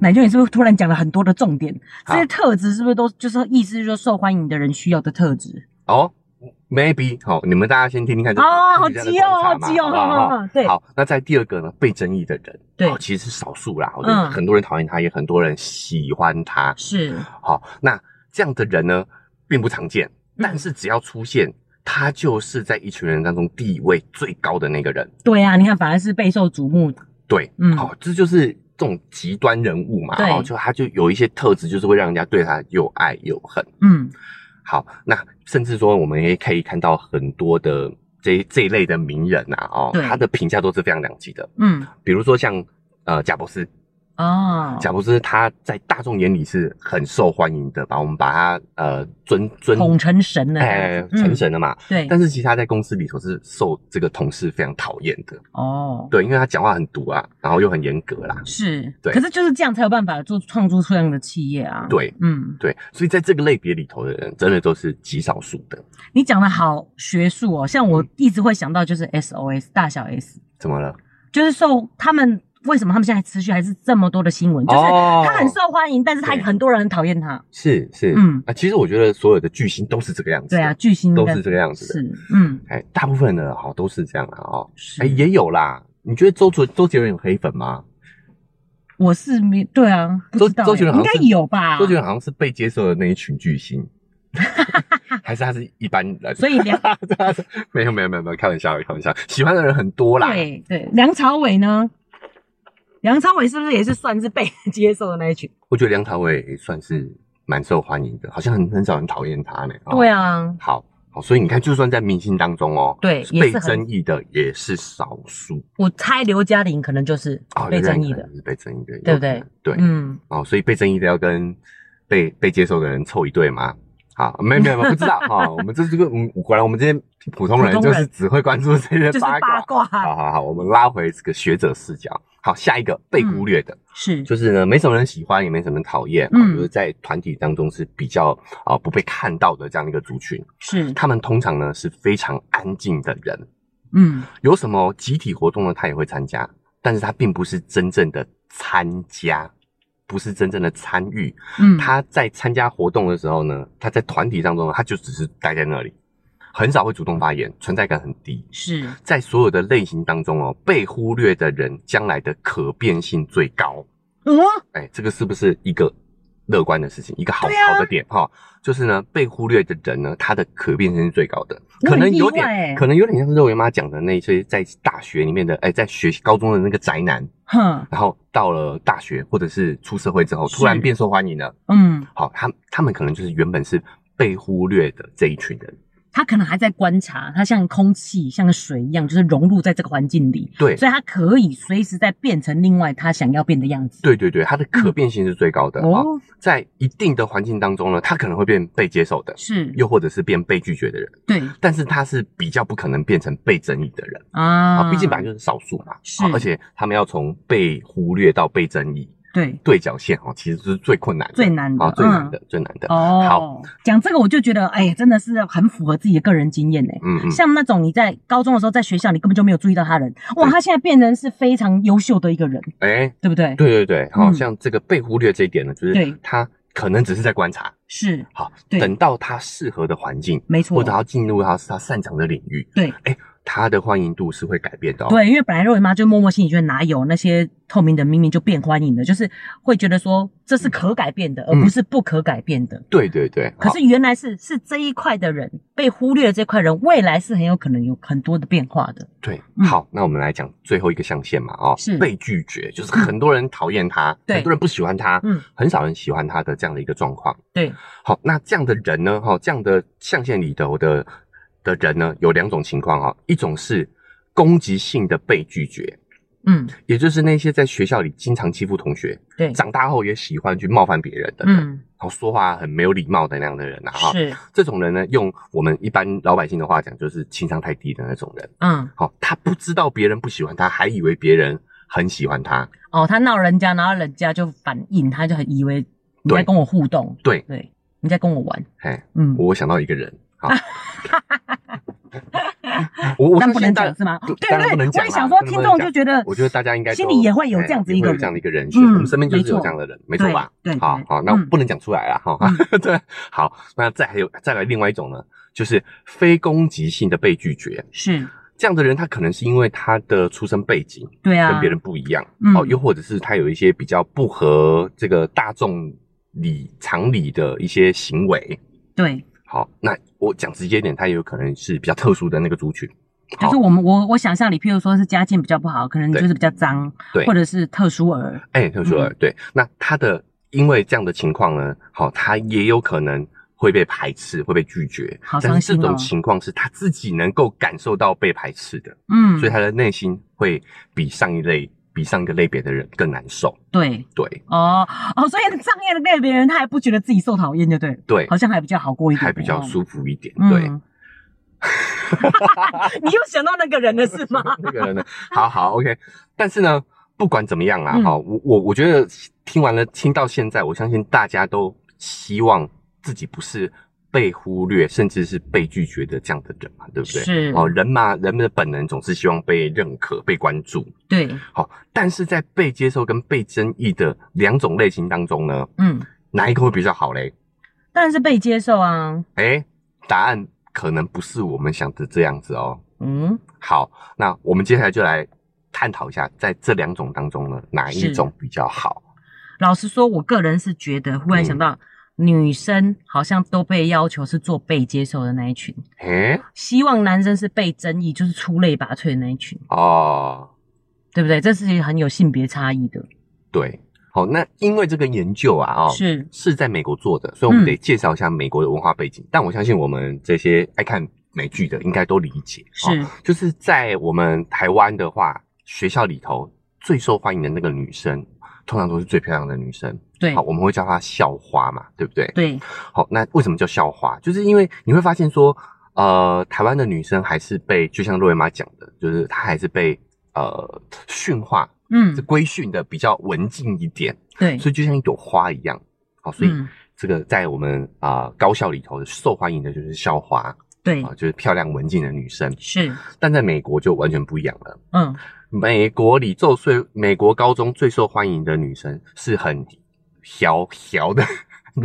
[SPEAKER 1] 奶舅，你是不是突然讲了很多的重点？这些特质是不是都就是意思，就是说受欢迎的人需要的特质？
[SPEAKER 2] 哦，maybe 好，你们大家先听听看。
[SPEAKER 1] 哦，好急哦，好急哦，好好对。
[SPEAKER 2] 好，那在第二个呢，被争议的人，对，其实是少数啦。嗯，很多人讨厌他，也很多人喜欢他。是，好，那这样的人呢，并不常见，但是只要出现，他就是在一群人当中地位最高的那个人。
[SPEAKER 1] 对啊，你看，反而是备受瞩目的。
[SPEAKER 2] 对，嗯，好，这就是。这种极端人物嘛，然后就他就有一些特质，就是会让人家对他又爱又恨。嗯，好，那甚至说我们也可以看到很多的这这一类的名人呐，哦，他的评价都是非常两极的。嗯，比如说像呃贾伯斯。哦，贾伯斯他在大众眼里是很受欢迎的，把我们把他呃尊尊
[SPEAKER 1] 捧成神了，
[SPEAKER 2] 哎，成神了嘛。对，但是其实他在公司里头是受这个同事非常讨厌的。哦，对，因为他讲话很毒啊，然后又很严格啦。
[SPEAKER 1] 是，对。可是就是这样才有办法做创作出这样的企业啊。
[SPEAKER 2] 对，嗯，对。所以在这个类别里头的人，真的都是极少数的。
[SPEAKER 1] 你讲的好学术哦，像我一直会想到就是 SOS 大小 S，
[SPEAKER 2] 怎么了？
[SPEAKER 1] 就是受他们。为什么他们现在持续还是这么多的新闻？就是他很受欢迎，但是他很多人很讨厌他。
[SPEAKER 2] 是是，嗯啊，其实我觉得所有的巨星都是这个样子。
[SPEAKER 1] 对啊，巨星
[SPEAKER 2] 都是这个样子的。
[SPEAKER 1] 是，嗯，
[SPEAKER 2] 哎，大部分的哈都是这样的哦。哎，也有啦。你觉得周杰周杰伦有黑粉吗？
[SPEAKER 1] 我是没对啊，周周杰伦应该有吧？
[SPEAKER 2] 周杰伦好像是被接受的那一群巨星，还是他是一般人？
[SPEAKER 1] 所以梁
[SPEAKER 2] 没有没有没有没有开玩笑开玩笑，喜欢的人很多啦。
[SPEAKER 1] 对对，梁朝伟呢？梁朝伟是不是也是算是被接受的那一群？
[SPEAKER 2] 我觉得梁朝伟算是蛮受欢迎的，好像很很少人讨厌他呢。
[SPEAKER 1] 对啊，
[SPEAKER 2] 好，好，所以你看，就算在明星当中哦，
[SPEAKER 1] 对，
[SPEAKER 2] 被争议的也是少数。
[SPEAKER 1] 我猜刘嘉玲可能就是被争议的，
[SPEAKER 2] 是被争议的，
[SPEAKER 1] 对不对？
[SPEAKER 2] 对，嗯，哦，所以被争议的要跟被被接受的人凑一对吗？好，没有没有，不知道哈。我们这是这个，嗯，果然我们这些普通人就是只会关注这些八卦。
[SPEAKER 1] 八卦。
[SPEAKER 2] 好好好，我们拉回这个学者视角。好，下一个被忽略的，
[SPEAKER 1] 是
[SPEAKER 2] 就是呢，没什么人喜欢，也没什么人讨厌，嗯，就是在团体当中是比较啊不被看到的这样的一个族群。
[SPEAKER 1] 是，
[SPEAKER 2] 他们通常呢是非常安静的人，
[SPEAKER 1] 嗯，
[SPEAKER 2] 有什么集体活动呢，他也会参加，但是他并不是真正的参加，不是真正的参与。嗯，他在参加活动的时候呢，他在团体当中，他就只是待在那里。很少会主动发言，存在感很低。
[SPEAKER 1] 是
[SPEAKER 2] 在所有的类型当中哦，被忽略的人将来的可变性最高。
[SPEAKER 1] 嗯，
[SPEAKER 2] 哎，这个是不是一个乐观的事情？一个好好的点哈，就是呢，被忽略的人呢，他的可变性是最高的。可能有点，可能有点像是肉圆妈讲的那些在大学里面的，哎，在学高中的那个宅男，
[SPEAKER 1] 哼，
[SPEAKER 2] 然后到了大学或者是出社会之后，突然变受欢迎了。
[SPEAKER 1] 嗯，
[SPEAKER 2] 好，他他们可能就是原本是被忽略的这一群人。
[SPEAKER 1] 他可能还在观察，他像空气、像水一样，就是融入在这个环境里。
[SPEAKER 2] 对，
[SPEAKER 1] 所以他可以随时在变成另外他想要变的样子。
[SPEAKER 2] 对对对，他的可变性是最高的。哦，在一定的环境当中呢，他可能会变被接受的，
[SPEAKER 1] 是，
[SPEAKER 2] 又或者是变被拒绝的人。
[SPEAKER 1] 对，
[SPEAKER 2] 但是他是比较不可能变成被争议的人
[SPEAKER 1] 啊，
[SPEAKER 2] 毕竟本来就是少数嘛。
[SPEAKER 1] 是，
[SPEAKER 2] 而且他们要从被忽略到被争议。
[SPEAKER 1] 对。
[SPEAKER 2] 对角线哦，其实是最困难的，
[SPEAKER 1] 最难的，
[SPEAKER 2] 最难的，最难的。
[SPEAKER 1] 哦，
[SPEAKER 2] 好，
[SPEAKER 1] 讲这个我就觉得，哎，真的是很符合自己的个人经验呢。
[SPEAKER 2] 嗯嗯。
[SPEAKER 1] 像那种你在高中的时候，在学校你根本就没有注意到他人，哇，他现在变成是非常优秀的一个人，
[SPEAKER 2] 哎，
[SPEAKER 1] 对不对？
[SPEAKER 2] 对对对，好像这个被忽略这一点呢，就是他可能只是在观察，
[SPEAKER 1] 是。
[SPEAKER 2] 好，等到他适合的环境，
[SPEAKER 1] 没错，
[SPEAKER 2] 或者他进入他是他擅长的领域，
[SPEAKER 1] 对，
[SPEAKER 2] 哎。他的欢迎度是会改变的，
[SPEAKER 1] 对，因为本来肉圆妈就默默心里觉得哪有那些透明的明明就变欢迎的，就是会觉得说这是可改变的，而不是不可改变的。
[SPEAKER 2] 对对对。
[SPEAKER 1] 可是原来是是这一块的人被忽略的这块人，未来是很有可能有很多的变化的。
[SPEAKER 2] 对，好，那我们来讲最后一个象限嘛，哦，是。被拒绝，就是很多人讨厌他，很多人不喜欢他，嗯，很少人喜欢他的这样的一个状况。
[SPEAKER 1] 对，
[SPEAKER 2] 好，那这样的人呢，哈，这样的象限里头的的人呢，有两种情况啊，一种是。攻击性的被拒绝，
[SPEAKER 1] 嗯，
[SPEAKER 2] 也就是那些在学校里经常欺负同学，
[SPEAKER 1] 对，
[SPEAKER 2] 长大后也喜欢去冒犯别人的人，嗯，然后说话很没有礼貌的那样的人啊，哈，
[SPEAKER 1] 是。
[SPEAKER 2] 这种人呢，用我们一般老百姓的话讲，就是情商太低的那种人，
[SPEAKER 1] 嗯，
[SPEAKER 2] 好，他不知道别人不喜欢他，还以为别人很喜欢他，
[SPEAKER 1] 哦，他闹人家，然后人家就反应，他就很以为你在跟我互动，
[SPEAKER 2] 对。
[SPEAKER 1] 对，你在跟我玩，
[SPEAKER 2] 嘿，
[SPEAKER 1] 嗯，
[SPEAKER 2] 我想到一个人，好。我我
[SPEAKER 1] 不能讲是吗？对对对，我也想说，听众就觉得，
[SPEAKER 2] 我觉得大家应该
[SPEAKER 1] 心里也会有这样子一个
[SPEAKER 2] 这样的一个人选，我们身边就是有这样的人，没错吧？
[SPEAKER 1] 对，
[SPEAKER 2] 好好，那不能讲出来了哈。对，好，那再还有再来另外一种呢，就是非攻击性的被拒绝，
[SPEAKER 1] 是
[SPEAKER 2] 这样的人，他可能是因为他的出生背景，
[SPEAKER 1] 对啊，
[SPEAKER 2] 跟别人不一样，哦，又或者是他有一些比较不合这个大众理常理的一些行为，
[SPEAKER 1] 对。
[SPEAKER 2] 好，那我讲直接点，他也有可能是比较特殊的那个族群，
[SPEAKER 1] 就是我们我我想象里，譬如说是家境比较不好，可能就是比较脏，
[SPEAKER 2] 对，
[SPEAKER 1] 或者是特殊儿，
[SPEAKER 2] 哎、欸，特殊儿，嗯、对，那他的因为这样的情况呢，好，他也有可能会被排斥，会被拒绝，
[SPEAKER 1] 好。伤心哦，
[SPEAKER 2] 但是这种情况是他自己能够感受到被排斥的，
[SPEAKER 1] 嗯，
[SPEAKER 2] 所以他的内心会比上一类。比上一个类别的人更难受。
[SPEAKER 1] 对
[SPEAKER 2] 对
[SPEAKER 1] 哦哦，所以上一个类别人他还不觉得自己受讨厌，就对
[SPEAKER 2] 对，
[SPEAKER 1] 好像还比较好过一点，
[SPEAKER 2] 还比较舒服一点。
[SPEAKER 1] 嗯、
[SPEAKER 2] 对，
[SPEAKER 1] 你又想到那个人了是吗？
[SPEAKER 2] 那个人呢？好好 OK，但是呢，不管怎么样啊，哈、嗯，我我我觉得听完了，听到现在，我相信大家都希望自己不是。被忽略，甚至是被拒绝的这样的人嘛，对不对？
[SPEAKER 1] 是
[SPEAKER 2] 哦，人嘛，人们的本能总是希望被认可、被关注。
[SPEAKER 1] 对，
[SPEAKER 2] 好，但是在被接受跟被争议的两种类型当中呢，
[SPEAKER 1] 嗯，
[SPEAKER 2] 哪一个会比较好嘞？
[SPEAKER 1] 当然是被接受啊。
[SPEAKER 2] 诶，答案可能不是我们想的这样子哦。
[SPEAKER 1] 嗯，
[SPEAKER 2] 好，那我们接下来就来探讨一下，在这两种当中呢，哪一种比较好？
[SPEAKER 1] 老实说，我个人是觉得，忽然想到。嗯女生好像都被要求是做被接受的那一群，
[SPEAKER 2] 诶，
[SPEAKER 1] 希望男生是被争议，就是出类拔萃的那一群。
[SPEAKER 2] 哦，
[SPEAKER 1] 对不对？这是很有性别差异的。
[SPEAKER 2] 对，好，那因为这个研究啊，哦，是。是在美国做的，所以我们得介绍一下美国的文化背景。嗯、但我相信我们这些爱看美剧的应该都理解，是、哦、就是在我们台湾的话，学校里头最受欢迎的那个女生，通常都是最漂亮的女生。对，好，我们会叫她校花嘛，对不对？对。好，那为什么叫校花？就是因为你会发现说，呃，台湾的女生还是被，就像洛维玛讲的，就是她还是被呃驯化。嗯，是规训的比较文静一点，对，所以就像一朵花一样，好，所以这个在我们啊、呃、高校里头受欢迎的就是校花，对啊，就是漂亮文静的女生是，但在美国就完全不一样了，嗯，美国里最最美国高中最受欢迎的女生是很调调的，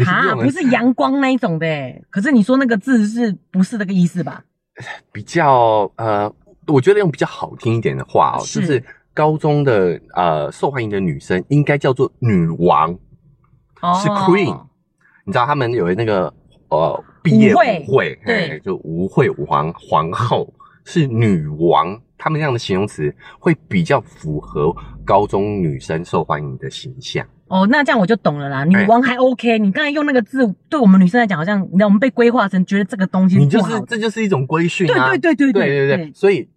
[SPEAKER 1] 啊，不是阳光那一种的，可是你说那个字是不是那个意思吧？
[SPEAKER 2] 比较呃，我觉得用比较好听一点的话哦，就是。高中的呃受欢迎的女生应该叫做女王，哦、是 Queen。你知道他们有那个呃毕业舞会，舞会对，就舞会舞皇皇后是女王，他们这样的形容词会比较符合高中女生受欢迎的形象。
[SPEAKER 1] 哦，那这样我就懂了啦。女王还 OK，欸、你刚才用那个字，对我们女生来讲，好像你知道我们被规划成觉得这个东西
[SPEAKER 2] 你就是这就是一种规训啊。
[SPEAKER 1] 对对对对对对对，对，
[SPEAKER 2] 所以。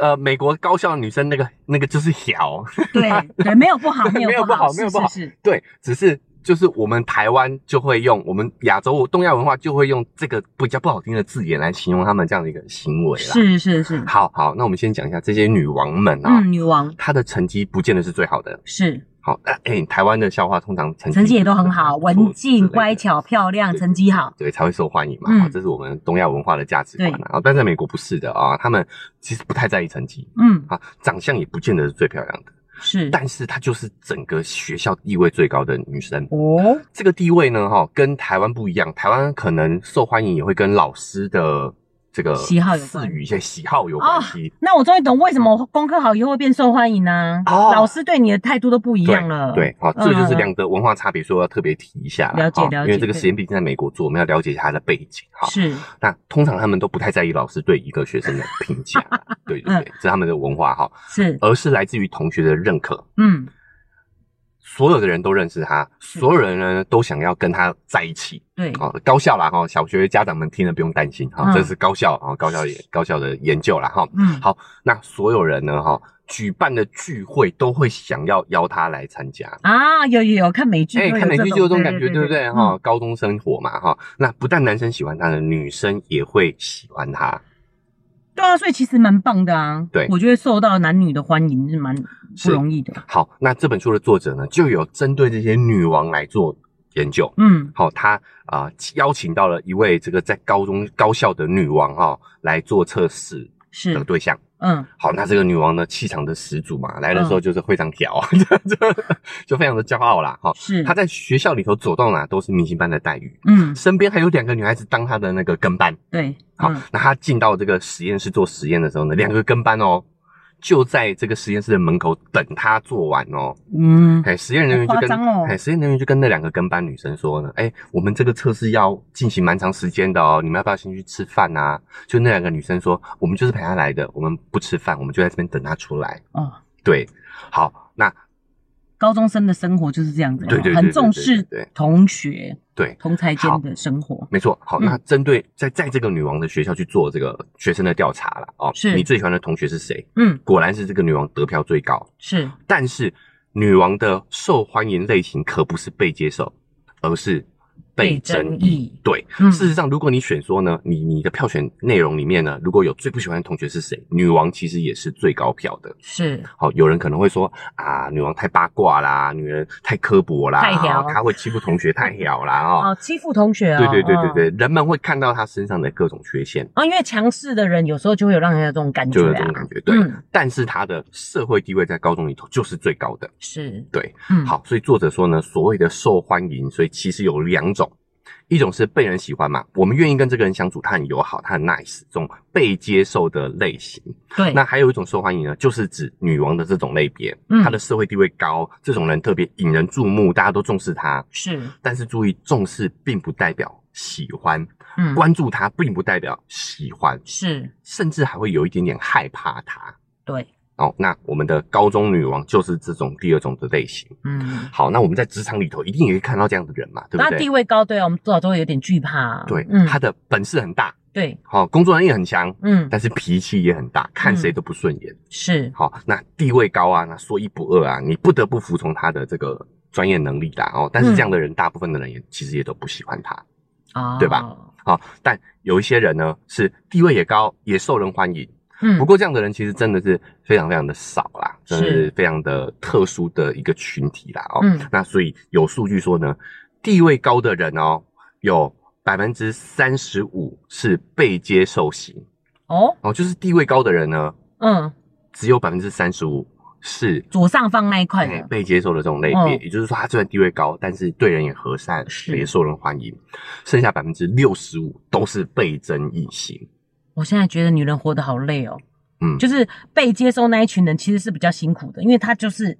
[SPEAKER 2] 呃，美国高校女生那个那个就是小，
[SPEAKER 1] 对对，没有不好，没有不好，
[SPEAKER 2] 没有不好，是，对，只是就是我们台湾就会用我们亚洲东亚文化就会用这个比较不好听的字眼来形容他们这样的一个行为啦。
[SPEAKER 1] 是是是，
[SPEAKER 2] 好好，那我们先讲一下这些女王们啊，
[SPEAKER 1] 嗯，女王
[SPEAKER 2] 她的成绩不见得是最好的，
[SPEAKER 1] 是。
[SPEAKER 2] 好，哎、欸，台湾的校花通常成绩
[SPEAKER 1] 成绩也都很好，文静、乖巧、漂亮，成绩好，
[SPEAKER 2] 对，才会受欢迎嘛。嗯，这是我们东亚文化的价值观。然后，但在美国不是的啊，他们其实不太在意成绩。嗯，啊，长相也不见得是最漂亮的，是，但是她就是整个学校地位最高的女生。哦，这个地位呢，哈，跟台湾不一样。台湾可能受欢迎也会跟老师的。这个喜好有关，与一些喜好有关系。
[SPEAKER 1] 那我终于懂为什么功课好以后会变受欢迎呢？哦，老师对你的态度都不一样了。
[SPEAKER 2] 对，好，这就是两个文化差别，所以要特别提一下。了解了解，因为这个实验毕竟在美国做，我们要了解一下它的背景。哈，是。那通常他们都不太在意老师对一个学生的评价，对对对，这是他们的文化哈。是，而是来自于同学的认可。嗯。所有的人都认识他，所有人呢都想要跟他在一起。对，哦，高校啦哈，小学家长们听了不用担心哈，这是高校啊，高校也高校的研究啦哈。嗯，好，那所有人呢哈，举办的聚会都会想要邀他来参加
[SPEAKER 1] 啊，有有有看美剧，
[SPEAKER 2] 哎，看美剧就有这种感觉，对不对哈？高中生活嘛哈，那不但男生喜欢他的，女生也会喜欢他。
[SPEAKER 1] 对啊，所以其实蛮棒的啊。对，我觉得受到男女的欢迎是蛮不容易的。
[SPEAKER 2] 好，那这本书的作者呢，就有针对这些女王来做研究。嗯，好，他啊、呃、邀请到了一位这个在高中高校的女王哈、哦、来做测试的对象。嗯，好，那这个女王呢，气场的始祖嘛，来的时候就是非常屌，就、嗯、就非常的骄傲啦。哈，是她在学校里头走到哪都是明星般的待遇。嗯，身边还有两个女孩子当她的那个跟班。对，好，嗯、那她进到这个实验室做实验的时候呢，两个跟班哦。就在这个实验室的门口等他做完哦。嗯，哎，实验人员就跟哎，实验人员就跟那两个跟班女生说呢，哎，我们这个测试要进行蛮长时间的哦，你们要不要先去吃饭啊？就那两个女生说，我们就是陪他来的，我们不吃饭，我们就在这边等他出来。嗯，对，好，那。
[SPEAKER 1] 高中生的生活就是这样子，对对，很重视同学，对同才间的生活，
[SPEAKER 2] 没错。好，那针对在在这个女王的学校去做这个学生的调查了哦，是你最喜欢的同学是谁？嗯，果然是这个女王得票最高，是。但是女王的受欢迎类型可不是被接受，而是。被争议，对。嗯、事实上，如果你选说呢，你你的票选内容里面呢，如果有最不喜欢的同学是谁，女王其实也是最高票的。是，好，有人可能会说啊，女王太八卦啦，女人太刻薄啦，太小，她会欺负同学太屌啦，哦，
[SPEAKER 1] 哦，欺负同学啊，
[SPEAKER 2] 对对对对对，哦、人们会看到她身上的各种缺陷
[SPEAKER 1] 啊、哦，因为强势的人有时候就会有让人家这种感觉、啊，
[SPEAKER 2] 就有这种感觉，对。嗯、但是她的社会地位在高中里头就是最高的，是对，嗯，好，所以作者说呢，所谓的受欢迎，所以其实有两种。一种是被人喜欢嘛，我们愿意跟这个人相处，他很友好，他很 nice，这种被接受的类型。对，那还有一种受欢迎呢，就是指女王的这种类别，嗯，她的社会地位高，这种人特别引人注目，大家都重视她。是，但是注意，重视并不代表喜欢，嗯，关注她并不代表喜欢，是，甚至还会有一点点害怕她。对，哦，那我们的高中女王就是这种第二种的类型。嗯，好，那我们在职场里头一定也会看到这样的人嘛，对不对？
[SPEAKER 1] 那地位高，对啊，我们多少都会有点惧怕啊。
[SPEAKER 2] 对，嗯，他的本事很大，
[SPEAKER 1] 对，
[SPEAKER 2] 好，工作能力很强，嗯，但是脾气也很大，看谁都不顺眼。
[SPEAKER 1] 是，
[SPEAKER 2] 好，那地位高啊，那说一不二啊，你不得不服从他的这个专业能力啦。哦，但是这样的人，大部分的人也其实也都不喜欢他，啊，对吧？好，但有一些人呢，是地位也高，也受人欢迎。嗯，不过这样的人其实真的是非常非常的少啦，真的是非常的特殊的一个群体啦哦。嗯，那所以有数据说呢，地位高的人哦，有百分之三十五是被接受型。哦。哦，就是地位高的人呢，嗯，只有百分之三十五是
[SPEAKER 1] 左上方那一块
[SPEAKER 2] 被接受的这种类别，也就是说他虽然地位高，但是对人也和善，也受人欢迎。剩下百分之六十五都是被争议型。
[SPEAKER 1] 我现在觉得女人活得好累哦，嗯，就是被接收那一群人其实是比较辛苦的，因为他就是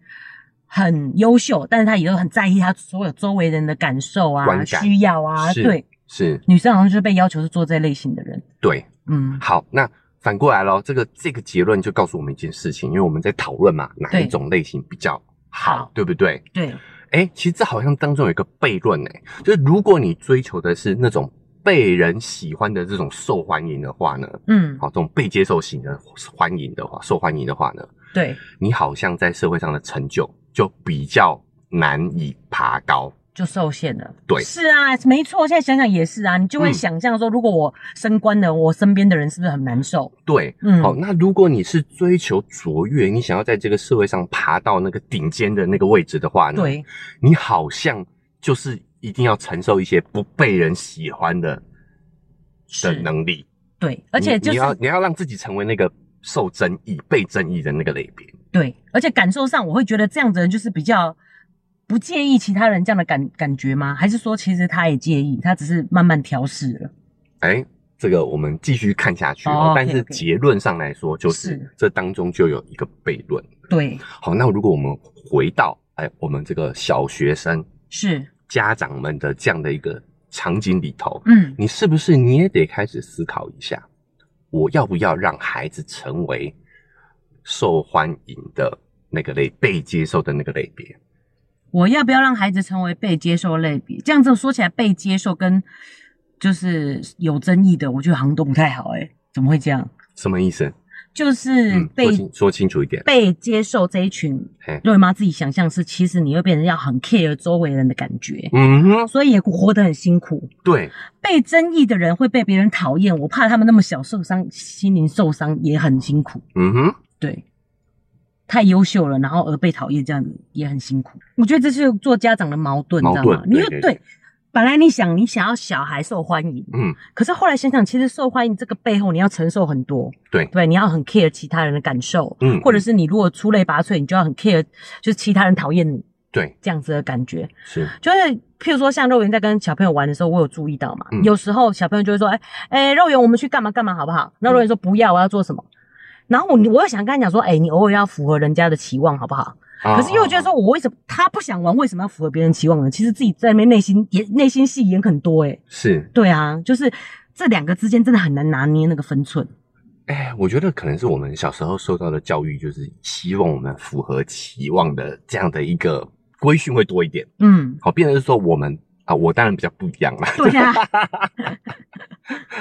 [SPEAKER 1] 很优秀，但是他也都很在意他所有周围人的感受啊、感需要啊，
[SPEAKER 2] 是
[SPEAKER 1] 对，
[SPEAKER 2] 是。
[SPEAKER 1] 女生好像就是被要求是做这类型的人，
[SPEAKER 2] 对，嗯，好，那反过来咯，这个这个结论就告诉我们一件事情，因为我们在讨论嘛，哪一种类型比较好，好对不对？
[SPEAKER 1] 对，
[SPEAKER 2] 哎、欸，其实这好像当中有一个悖论哎，就是如果你追求的是那种。被人喜欢的这种受欢迎的话呢，嗯，好，这种被接受型的欢迎的话，受欢迎的话呢，
[SPEAKER 1] 对，
[SPEAKER 2] 你好像在社会上的成就就比较难以爬高，
[SPEAKER 1] 就受限了。
[SPEAKER 2] 对，
[SPEAKER 1] 是啊，没错。现在想想也是啊，你就会想象说，如果我升官了，我身边的人是不是很难受？
[SPEAKER 2] 对，嗯，好，那如果你是追求卓越，你想要在这个社会上爬到那个顶尖的那个位置的话呢，
[SPEAKER 1] 对，
[SPEAKER 2] 你好像就是。一定要承受一些不被人喜欢的的能力，
[SPEAKER 1] 对，而且就是你，
[SPEAKER 2] 你要你要让自己成为那个受争议、被争议的那个类别，
[SPEAKER 1] 对，而且感受上我会觉得这样子的人就是比较不介意其他人这样的感感觉吗？还是说其实他也介意，他只是慢慢调试了？
[SPEAKER 2] 哎、欸，这个我们继续看下去哦。Oh. 但是结论上来说，就是这当中就有一个悖论。
[SPEAKER 1] 对，
[SPEAKER 2] 好，那如果我们回到哎，我们这个小学生
[SPEAKER 1] 是。
[SPEAKER 2] 家长们的这样的一个场景里头，嗯，你是不是你也得开始思考一下，我要不要让孩子成为受欢迎的那个类，被接受的那个类别？
[SPEAKER 1] 我要不要让孩子成为被接受类别？这样子说起来，被接受跟就是有争议的，我觉得好像都不太好，诶，怎么会这样？
[SPEAKER 2] 什么意思？
[SPEAKER 1] 就是被、嗯、
[SPEAKER 2] 说，说清楚一点，
[SPEAKER 1] 被接受这一群，肉圆妈自己想象是，其实你会变成要很 care 周围人的感觉，嗯哼，所以也活得很辛苦。
[SPEAKER 2] 对，
[SPEAKER 1] 被争议的人会被别人讨厌，我怕他们那么小受伤，心灵受伤也很辛苦。嗯哼，对，太优秀了，然后而被讨厌，这样也很辛苦。我觉得这是做家长的矛盾，矛盾，你知道吗？你又对，对。对本来你想你想要小孩受欢迎，嗯，可是后来想想，其实受欢迎这个背后你要承受很多，
[SPEAKER 2] 对。
[SPEAKER 1] 对，你要很 care 其他人的感受，嗯，或者是你如果出类拔萃，你就要很 care，就是其他人讨厌你，
[SPEAKER 2] 对，
[SPEAKER 1] 这样子的感觉。
[SPEAKER 2] 是，
[SPEAKER 1] 就是譬如说像肉圆在跟小朋友玩的时候，我有注意到嘛，嗯、有时候小朋友就会说，哎、欸、哎、欸，肉圆我们去干嘛干嘛好不好？那肉圆说不要，我要做什么？然后我我又想跟他讲说，哎、欸，你偶尔要符合人家的期望好不好？可是又觉得说，我为什么他不想玩？为什么要符合别人期望呢？其实自己在那边内心也内心戏演很多诶、欸、
[SPEAKER 2] 是
[SPEAKER 1] 对啊，就是这两个之间真的很难拿捏那个分寸。
[SPEAKER 2] 哎、欸，我觉得可能是我们小时候受到的教育，就是希望我们符合期望的这样的一个规训会多一点。嗯，好，变成是说我们啊，我当然比较不一样啦。
[SPEAKER 1] 对啊。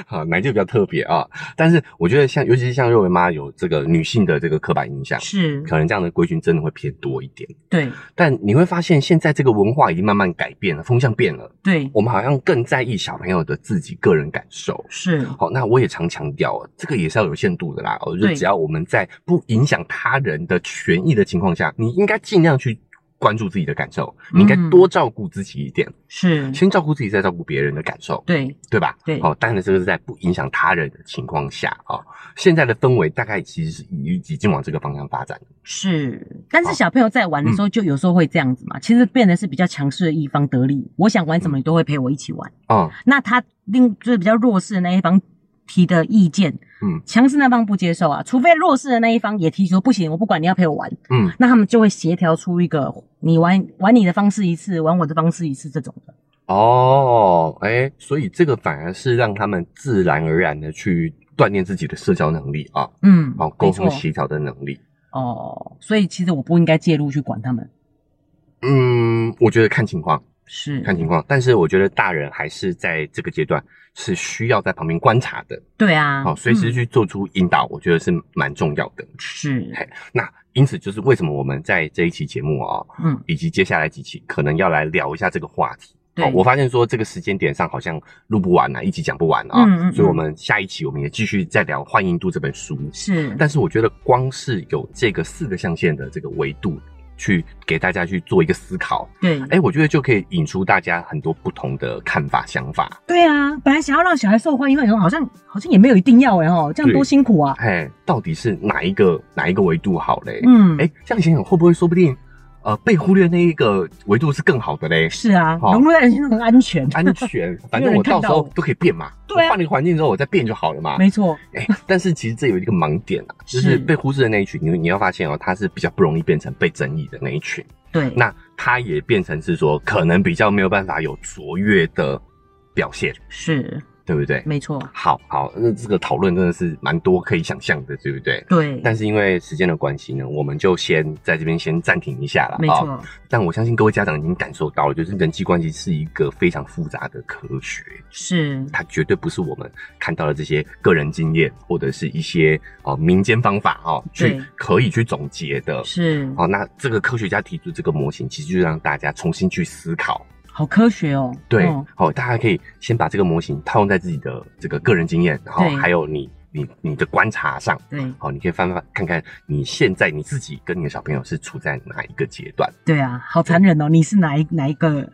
[SPEAKER 2] 好，奶就比较特别啊，但是我觉得像，尤其是像肉圆妈有这个女性的这个刻板印象，
[SPEAKER 1] 是
[SPEAKER 2] 可能这样的规矩真的会偏多一点。
[SPEAKER 1] 对，
[SPEAKER 2] 但你会发现现在这个文化已经慢慢改变了，风向变了。
[SPEAKER 1] 对，
[SPEAKER 2] 我们好像更在意小朋友的自己个人感受。
[SPEAKER 1] 是，
[SPEAKER 2] 好，那我也常强调，这个也是要有限度的啦。我觉得只要我们在不影响他人的权益的情况下，你应该尽量去。关注自己的感受，你应该多照顾自己一点，嗯、是先照顾自己，再照顾别人的感受，
[SPEAKER 1] 对
[SPEAKER 2] 对吧？
[SPEAKER 1] 对，
[SPEAKER 2] 哦，当然这个是在不影响他人的情况下啊、哦。现在的氛围大概其实是已已经往这个方向发展了。
[SPEAKER 1] 是，但是小朋友在玩的时候，就有时候会这样子嘛。其实变得是比较强势的一方得利，我想玩什么，你都会陪我一起玩。哦、嗯，那他另就是比较弱势的那一方提的意见，嗯，强势那方不接受啊，除非弱势的那一方也提出不行，我不管你要陪我玩，嗯，那他们就会协调出一个你玩玩你的方式一次，玩我的方式一次这种的。
[SPEAKER 2] 哦，哎、欸，所以这个反而是让他们自然而然的去锻炼自己的社交能力啊，嗯，好，沟通协调的能力。
[SPEAKER 1] 哦，所以其实我不应该介入去管他们。
[SPEAKER 2] 嗯，我觉得看情况，
[SPEAKER 1] 是。
[SPEAKER 2] 看情况，但是我觉得大人还是在这个阶段是需要在旁边观察的。
[SPEAKER 1] 对啊，
[SPEAKER 2] 好，随时去做出引导，嗯、我觉得是蛮重要的。
[SPEAKER 1] 是，
[SPEAKER 2] 那因此就是为什么我们在这一期节目啊、哦，嗯，以及接下来几期可能要来聊一下这个话题。对，我发现说这个时间点上好像录不完啊，一集讲不完啊、所以我们下一期我们也继续再聊《欢迎度》这本书。
[SPEAKER 1] 是，
[SPEAKER 2] 但是我觉得光是有这个四个象限的这个维度。去给大家去做一个思考，
[SPEAKER 1] 对，
[SPEAKER 2] 哎、欸，我觉得就可以引出大家很多不同的看法、想法。
[SPEAKER 1] 对啊，本来想要让小孩受欢迎，因为好像好像也没有一定要哎哦，这样多辛苦啊！
[SPEAKER 2] 哎，到底是哪一个哪一个维度好嘞？
[SPEAKER 1] 嗯，
[SPEAKER 2] 哎、欸，这样想想会不会说不定？呃，被忽略那一个维度是更好的嘞。
[SPEAKER 1] 是啊，融入在人心中很安全，
[SPEAKER 2] 安全。反正我到时候都可以变嘛。对啊，换了个环境之后，我再变就好了嘛。
[SPEAKER 1] 没错。
[SPEAKER 2] 哎，但是其实这有一个盲点啊，就是被忽视的那一群，你你要发现哦，他是比较不容易变成被争议的那一群。
[SPEAKER 1] 对。
[SPEAKER 2] 那他也变成是说，可能比较没有办法有卓越的表现。
[SPEAKER 1] 是。
[SPEAKER 2] 对不对？
[SPEAKER 1] 没错。
[SPEAKER 2] 好好，那这个讨论真的是蛮多可以想象的，对不对？
[SPEAKER 1] 对。
[SPEAKER 2] 但是因为时间的关系呢，我们就先在这边先暂停一下了。
[SPEAKER 1] 没错。
[SPEAKER 2] 但我相信各位家长已经感受到了，就是人际关系是一个非常复杂的科学。
[SPEAKER 1] 是。它
[SPEAKER 2] 绝对不是我们看到的这些个人经验或者是一些哦民间方法哦去可以去总结的。
[SPEAKER 1] 是。
[SPEAKER 2] 哦，那这个科学家提出这个模型，其实就让大家重新去思考。
[SPEAKER 1] 好科学哦！
[SPEAKER 2] 对，好、哦，大家可以先把这个模型套用在自己的这个个人经验，然后还有你你你的观察上，
[SPEAKER 1] 对，
[SPEAKER 2] 好，你可以翻翻看看你现在你自己跟你的小朋友是处在哪一个阶段？
[SPEAKER 1] 对啊，好残忍哦！你是哪一哪一个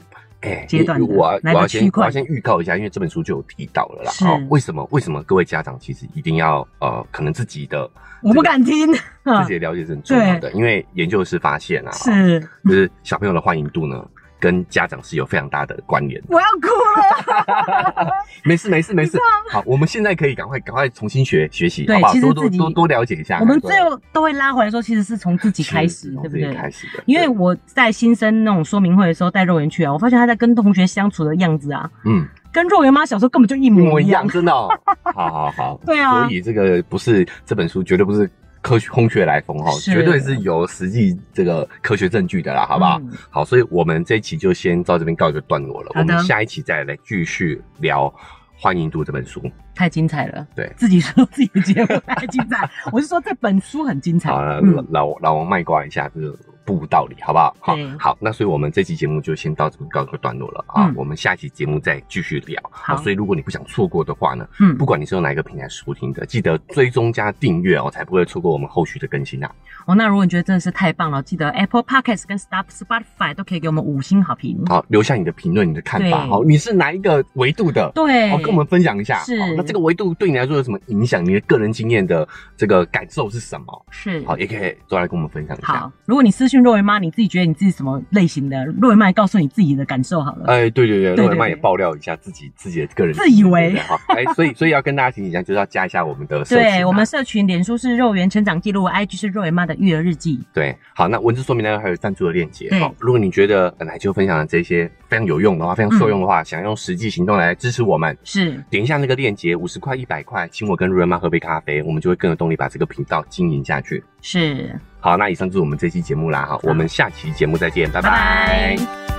[SPEAKER 1] 哎阶段？
[SPEAKER 2] 我我要先我要先预告一下，因为这本书就有提到了啦。
[SPEAKER 1] 是，
[SPEAKER 2] 为什么为什么各位家长其实一定要呃，可能自己的、这个、
[SPEAKER 1] 我不敢听，
[SPEAKER 2] 自己的了解是很重要的，因为研究是发现啊，
[SPEAKER 1] 是
[SPEAKER 2] 就是小朋友的欢迎度呢。跟家长是有非常大的关联。
[SPEAKER 1] 我要哭了。
[SPEAKER 2] 没事没事没事。好，我们现在可以赶快赶快重新学学习，好不好？多多多多了解一下。
[SPEAKER 1] 我们最后都会拉回来说，其实是从自己开始，对不对？
[SPEAKER 2] 开始的。
[SPEAKER 1] 因为我在新生那种说明会的时候带肉圆去啊，我发现他在跟同学相处的样子啊，嗯，跟肉圆妈小时候根本就一模一样，
[SPEAKER 2] 真的。好好好。
[SPEAKER 1] 对啊。
[SPEAKER 2] 所以这个不是这本书绝对不是。科学空穴来风哈，绝对是有实际这个科学证据的啦，好不好？嗯、好，所以我们这一期就先到这边告一个段落了。我们下一期再来继续聊《欢迎读》这本书，
[SPEAKER 1] 太精彩了。
[SPEAKER 2] 对，
[SPEAKER 1] 自己说自己的节目太精彩，我是说这本书很精彩。
[SPEAKER 2] 好了，老老王卖瓜一下这个。不无道理，好不好？好，好，那所以我们这期节目就先到这边告一个段落了啊。我们下期节目再继续聊。好，所以如果你不想错过的话呢，嗯，不管你是用哪一个平台收听的，记得追踪加订阅哦，才不会错过我们后续的更新啊。
[SPEAKER 1] 哦，那如果你觉得真的是太棒了，记得 Apple Podcast 跟 Stop Spotify 都可以给我们五星好评。
[SPEAKER 2] 好，留下你的评论，你的看法。好，你是哪一个维度的？
[SPEAKER 1] 对，
[SPEAKER 2] 好，跟我们分享一下。
[SPEAKER 1] 是，
[SPEAKER 2] 那这个维度对你来说有什么影响？你的个人经验的这个感受是什么？
[SPEAKER 1] 是，
[SPEAKER 2] 好，也可以都来跟我们分享一下。
[SPEAKER 1] 好，如果你私讯肉圆妈，你自己觉得。你自己什么类型的？肉圆妈也告诉你自己的感受好了。
[SPEAKER 2] 哎，对对对，肉圆妈也爆料一下自己自己的个人
[SPEAKER 1] 自以为
[SPEAKER 2] 好。哎，所以所以要跟大家提醒一下，就是要加一下我们的 社群。
[SPEAKER 1] 对，我们社群脸书是肉圆成长记录，IG 是肉圆妈的育儿日记。
[SPEAKER 2] 对，好，那文字说明呢还有赞助的链接。好，如果你觉得奶就分享的这些非常有用的话，非常受用的话，想用实际行动来支持我们，
[SPEAKER 1] 是
[SPEAKER 2] 点一下那个链接，五十块、一百块，请我跟肉圆妈喝杯咖啡，我们就会更有动力把这个频道经营下去。
[SPEAKER 1] 是。
[SPEAKER 2] 好，那以上就是我们这期节目啦，哈，我们下期节目再见，拜拜。拜拜。